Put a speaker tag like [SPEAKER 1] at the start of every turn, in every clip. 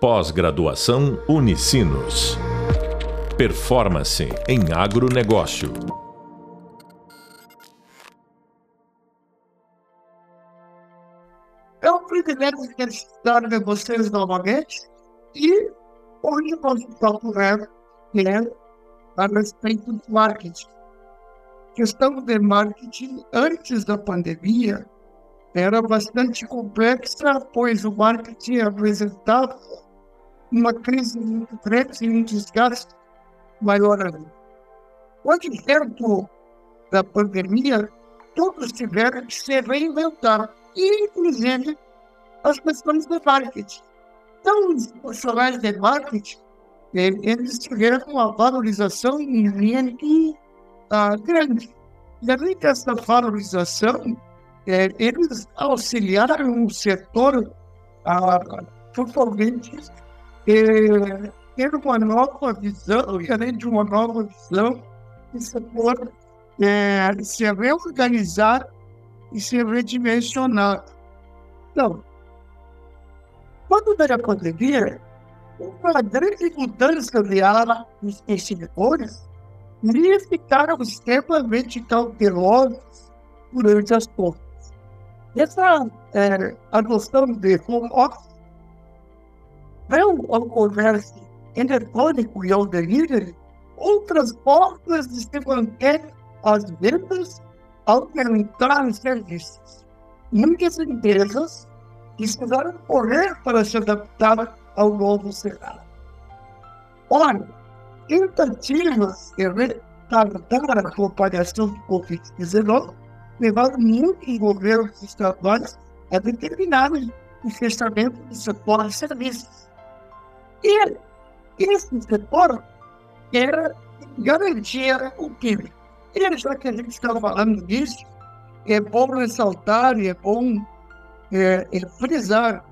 [SPEAKER 1] Pós-graduação Unicinos. Performance em agronegócio.
[SPEAKER 2] É um privilégio estar com vocês novamente e hoje vamos falar né, a respeito do marketing. A questão de marketing antes da pandemia era bastante complexa, pois o marketing apresentava uma crise muito grande e um desgaste maior ainda. Com o advento da pandemia, todos tiveram que se reinventar, inclusive as questões de marketing. Então, os profissionais de marketing, eles tiveram uma valorização muito uh, grande. E além dessa valorização, é, eles auxiliaram o setor a totalmente é, ter uma nova visão, e além de uma nova visão, o setor é, se reorganizar e se redimensionar. Então, quando veio a pandemia, uma grande mudança de ala nos consumidores, eles ficaram extremamente cautelosos durante as compras. Essa é, adoção de home office ao comércio eletrônico e ao delivery outras formas de se manter as vendas aumentar os serviços. Muitas empresas precisaram correr para se adaptar ao novo cenário. Olha, tentativas de retardar a propagação do Covid-19 levaram muitos governos estaduais a determinarem o fechamento do setor de serviços. E esse setor era garantia o PIB. E já que a gente está falando disso, é bom ressaltar e é bom é, é frisar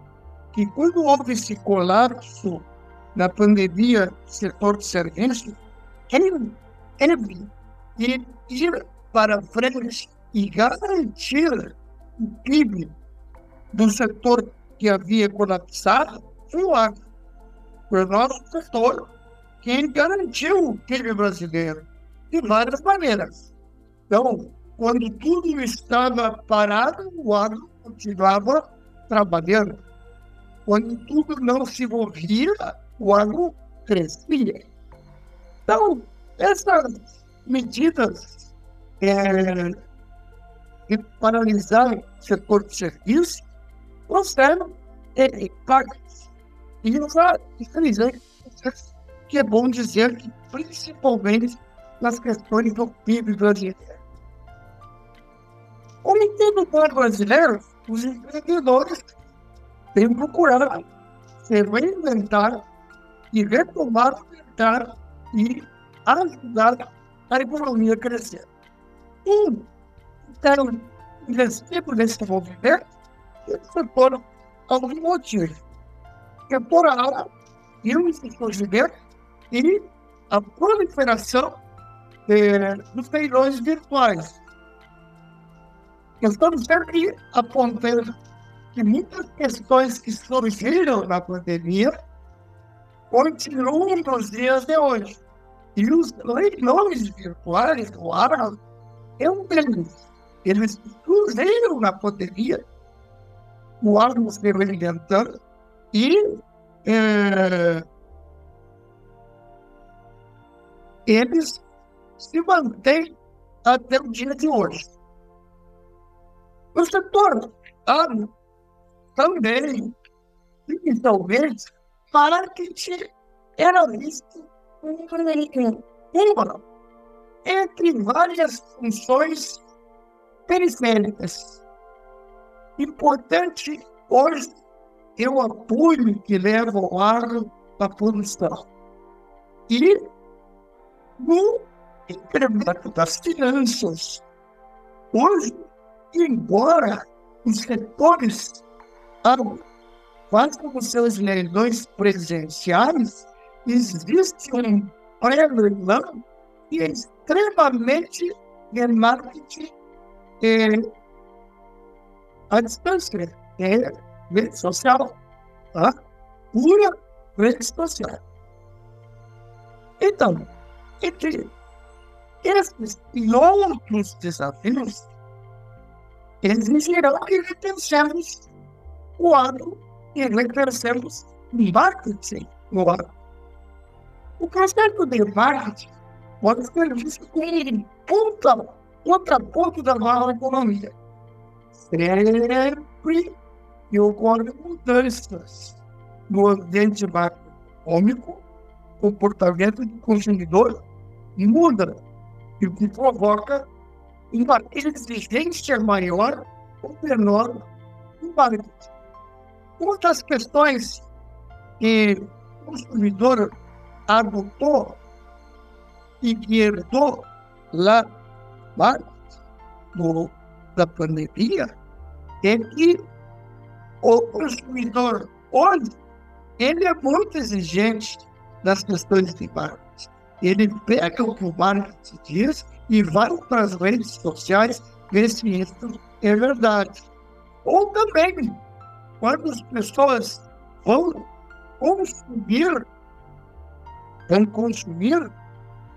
[SPEAKER 2] que quando houve esse colapso na pandemia do setor de serviços, ele teve ir para frente e garantir o PIB do setor que havia colapsado foi o o nosso setor quem garantiu o PIB brasileiro de várias maneiras. Então, quando tudo estava parado, o agro continuava trabalhando. Quando tudo não se movia, o agro crescia. Então, essas medidas é, de paralisar o setor de serviço, trouxeram impactos. E já, infelizmente, que é bom dizer que, principalmente nas questões do PIB brasileiro. Como em todo o brasileiro, os empreendedores têm procurado se reinventar e retomar o mercado e ajudar a economia a crescer. Um quero investir nesse movimento isso por algum motivo. Que por algo e o surgimento e a proliferação dos leilões virtuais. Estamos sempre apontando que muitas questões que surgiram na pandemia continuam nos dias de hoje. E os leilões virtuais, claro, é um deles. Eles surgiram na pandemia, o órgão se reinventando e é, eles se mantêm até o dia de hoje. O setor agro também, inicialmente, marketing era visto uma entre várias funções periféricas. Importante hoje é o apoio que leva ao agro à produção. E no incremento das finanças. Hoje, embora os setores façam os seus leilões presenciais, existe um pré-leilão que é extremamente de marketing é, à distância, é rede social, tá? pura redes sociais. Então, entre esses e outros desafios, exigirão que repensemos o ano e repensemos o marketing no ano. O conceito de marketing pode ser visto como um contraponto da nova economia. Sempre que ocorrem mudanças no ambiente macroeconômico, comportamento do consumidor muda, e que provoca uma exigência maior ou menor do marketing. Uma das questões que o consumidor adotou e que herdou lá, lá no, da pandemia é que o consumidor hoje ele é muito exigente nas questões de marketing. Ele pega o que o marketing diz e vai para as redes sociais ver se isso é verdade. Ou também, quando as pessoas vão consumir, vão consumir,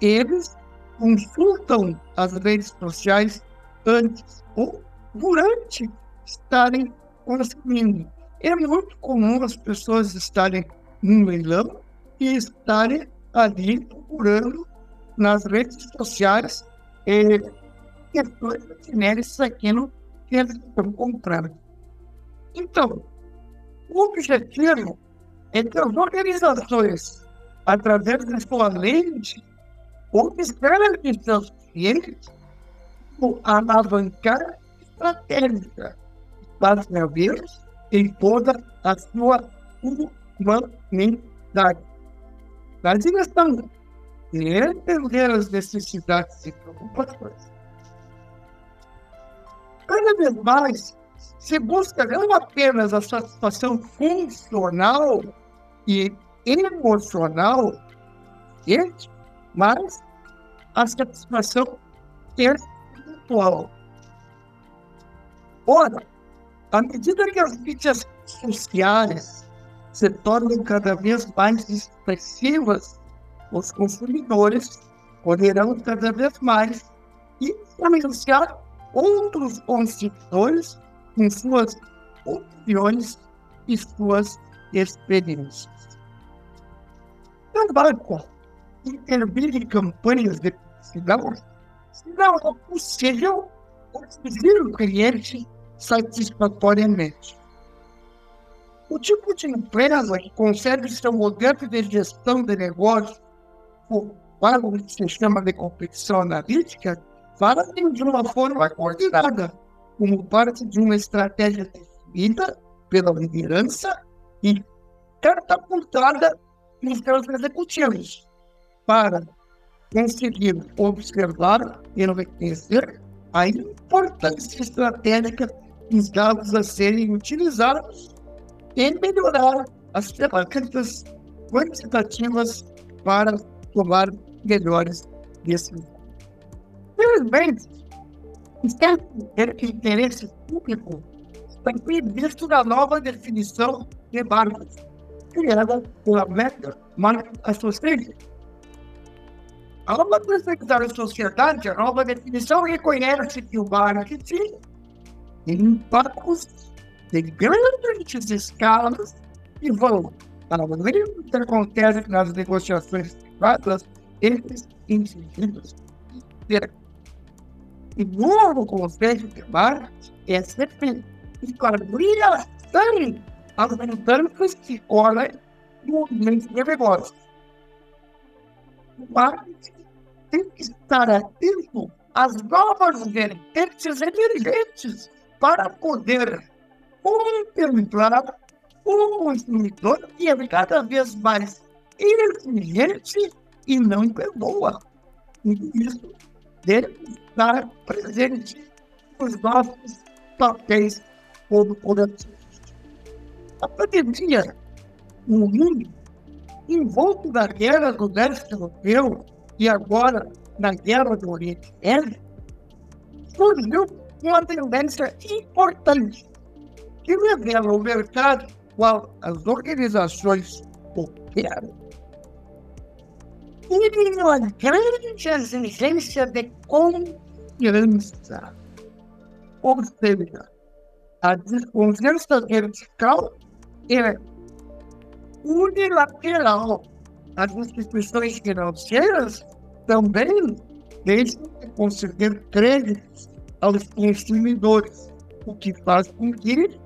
[SPEAKER 2] eles consultam as redes sociais antes ou durante estarem consumindo. É muito comum as pessoas estarem num leilão e estarem ali procurando nas redes sociais é, questões genéricas aquilo que eles estão comprando. Então, o objetivo é que as organizações, através da sua lente, observem seus clientes alavancar estratégica para servir em toda a sua humanidade. Na direção de entender as necessidades e preocupações. Cada vez mais se busca não apenas a satisfação funcional e emocional, mas a satisfação espiritual. Ora, à medida que as mídias sociais se tornam cada vez mais expressivas, os consumidores poderão cada vez mais influenciar outros consumidores com suas opiniões e suas experiências. Também intervir em campanhas de publicidade não é possível o cliente satisfatoriamente. O tipo de empresa que consegue seu modelo de gestão de negócio para o que se chama de competição analítica fazem de uma forma coordenada, como parte de uma estratégia definida pela liderança e catapultada nos seus executivos para conseguir observar e reconhecer a importância estratégica dos dados a serem utilizados e melhorar as ferramentas quantitativas para tomar melhores decisões. Felizmente, o certo interesse público está previsto na nova definição de marketing, criada pela Meta Market Association, a nova perspectiva da sociedade, a nova definição reconhece que o marketing tem impactos de grandes escalas e vão além do que acontece nas negociações privadas entre indivíduos. E novo conceito de marketing é sempre esclarecer as mudanças que ocorrem no ambiente de negócio. O marketing tem que estar atento às novas vertentes emergentes para poder contemplar o consumidor que é cada vez mais exigente e não perdoa. E isso deve estar presente nos nossos papéis como coletivos. A pandemia no mundo, envolto da guerra do leste europeu, e agora na guerra do Oriente Médio, surgiu uma tendência importante que revela o mercado qual as organizações quero. E uma grande exigência de confiança. Ou seja, a desconfiança vertical é unilateral. As instituições financeiras também deixam de conceder créditos aos consumidores, o que faz com que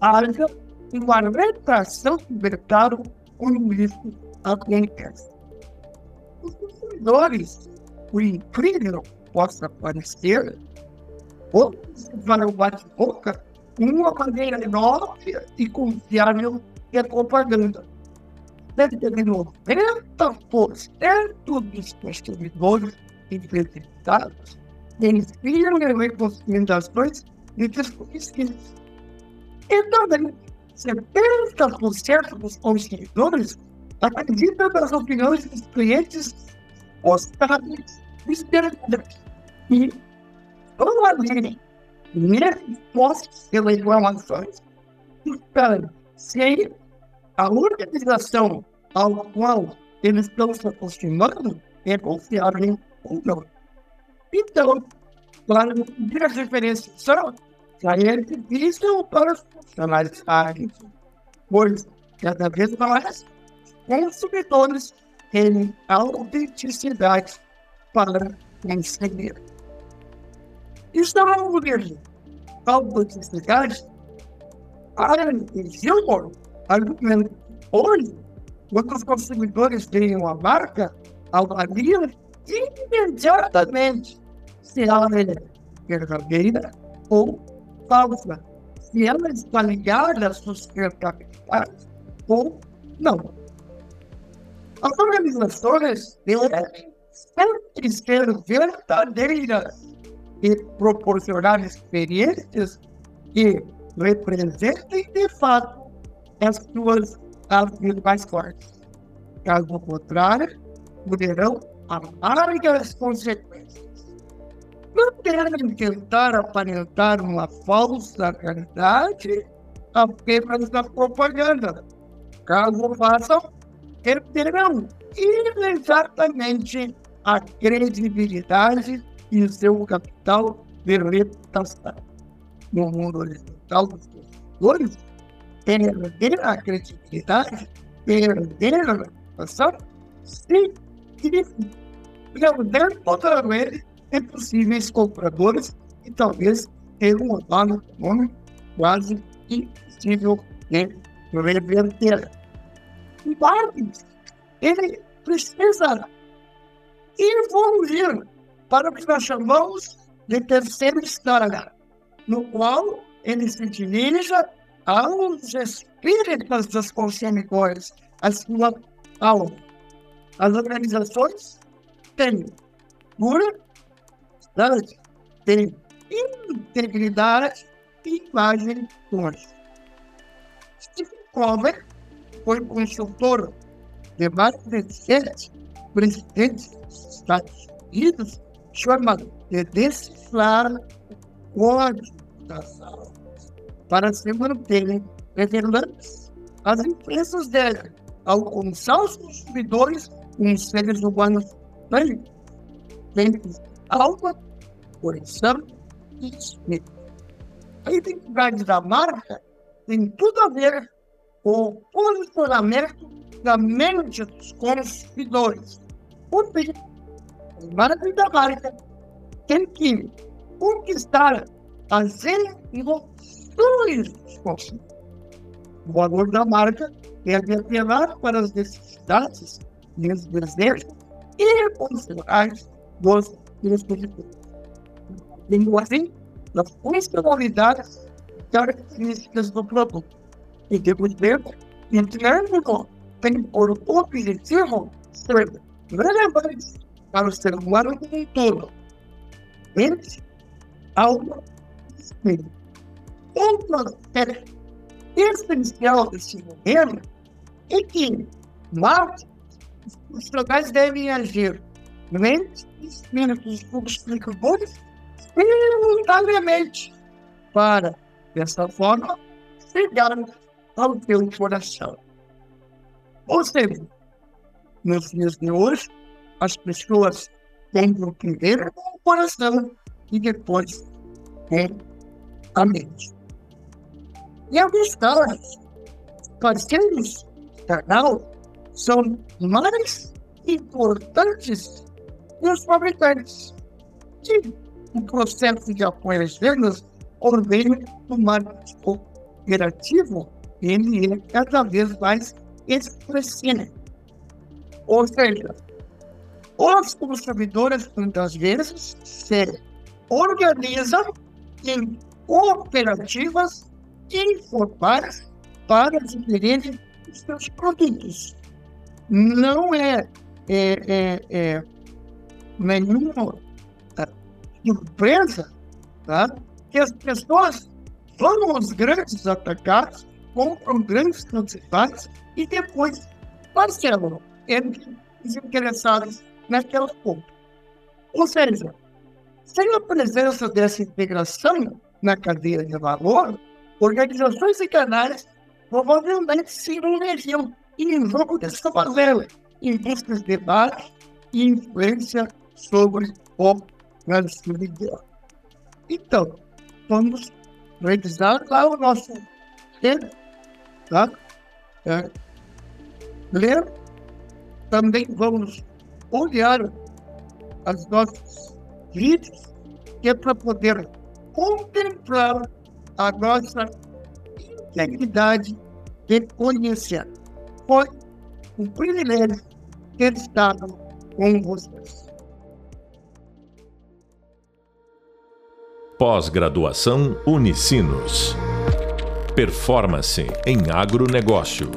[SPEAKER 2] haja uma retração do mercado quando isso acontece. Os consumidores, o incrível possa parecer, vão bate-boca uma maneira nova e confiável de propaganda. Deve ter 90% dos consumidores entrevistados eles viram recomendações de desconhecidos. E também, 70% dos consumidores acreditam nas opiniões dos clientes postados esperadas. E, como além nesses postos pelas informações, estão sem a organização ao qual eles estão se aproximando é confiável ou não. Então, claro, as referências são sair difícil para os funcionários. Áreas, pois cada vez mais consumidores têm autenticidade para conseguir. Estamos vendo autenticidade para humor, argumento. Hoje, quando os consumidores têm uma marca, avalia imediatamente se ela é verdadeira ou falsa, se ela está ligada às sustentabilidade ou não. As organizações devem sempre ser verdadeiras e proporcionar experiências que representem de fato as suas áreas mais fortes. Caso contrário, poderão amargas consequências. Não devem tentar aparentar uma falsa realidade apenas na propaganda. Caso façam, perderão imediatamente a credibilidade e seu capital de reputação. No mundo horizontal dos consumidores, perder a credibilidade, perder a reputação, significa perder totalmente em possíveis compradores e talvez ter um econômico quase impossível de reverter. Mas ele precisa evoluir para o que nós chamamos de terceiro estágio, no qual ele se dirige aos espíritos dos consumidores, a sua alma. As organizações têm pura, têm integridade e imagem forte. Steve Cover foi consultor de mais de sete presidentes dos Estados Unidos chamado de decifrar o código das aulas para se manterem revelantes. As empresas devem alcançar os consumidores com os seres humanos bem, bem alma, coração e espírito. A identidade da marca tem tudo a ver com o posicionamento da mente dos consumidores. Por fim, marca da marca tem que conquistar as emoções dos consumidores. O valor da marca deve apelar para as necessidades e os desejos emocionais dos consumidores. Tendo assim, as funcionalidades características do produto. E depois tempo, entregando tem por objetivo ser relevante para o ser humano como um todo. Mente, alma e espírito. Outro aspecto essencial desse modelo é que marketing, os profissionais devem agir mente, espírito e públicos simultaneamente para, dessa forma, chegar ao teu coração. Ou seja, nos dias de hoje, as pessoas compram primeiro o coração e depois com a mente. E a questão parceiros canal são mais importantes que os fabricantes. E o processo de apoio às vendas meio do marketing operativo, ele é cada vez mais expressivo. Ou seja, os consumidores, muitas vezes, se organizam em cooperativas informais para adquirirem os seus produtos. Não é, é, é, é nenhuma surpresa tá? que as pessoas vão aos grandes atacados, compram grandes quantidades e depois parcelam entre os interessados naquela compra. Ou seja, sem a presença dessa integração na cadeia de valor, organizações e canais provavelmente se envolveriam em jogo dessa favela, em busca de debate e influência sobre o consumidor. Então, vamos revisar lá o nosso tema, tá? É. Ler, também vamos olhar as nossas vídeos, que é para poder contemplar a nossa integridade de conhecer. Foi um privilégio ter estado com vocês.
[SPEAKER 1] Pós-graduação Unicinos. Performance em agronegócio.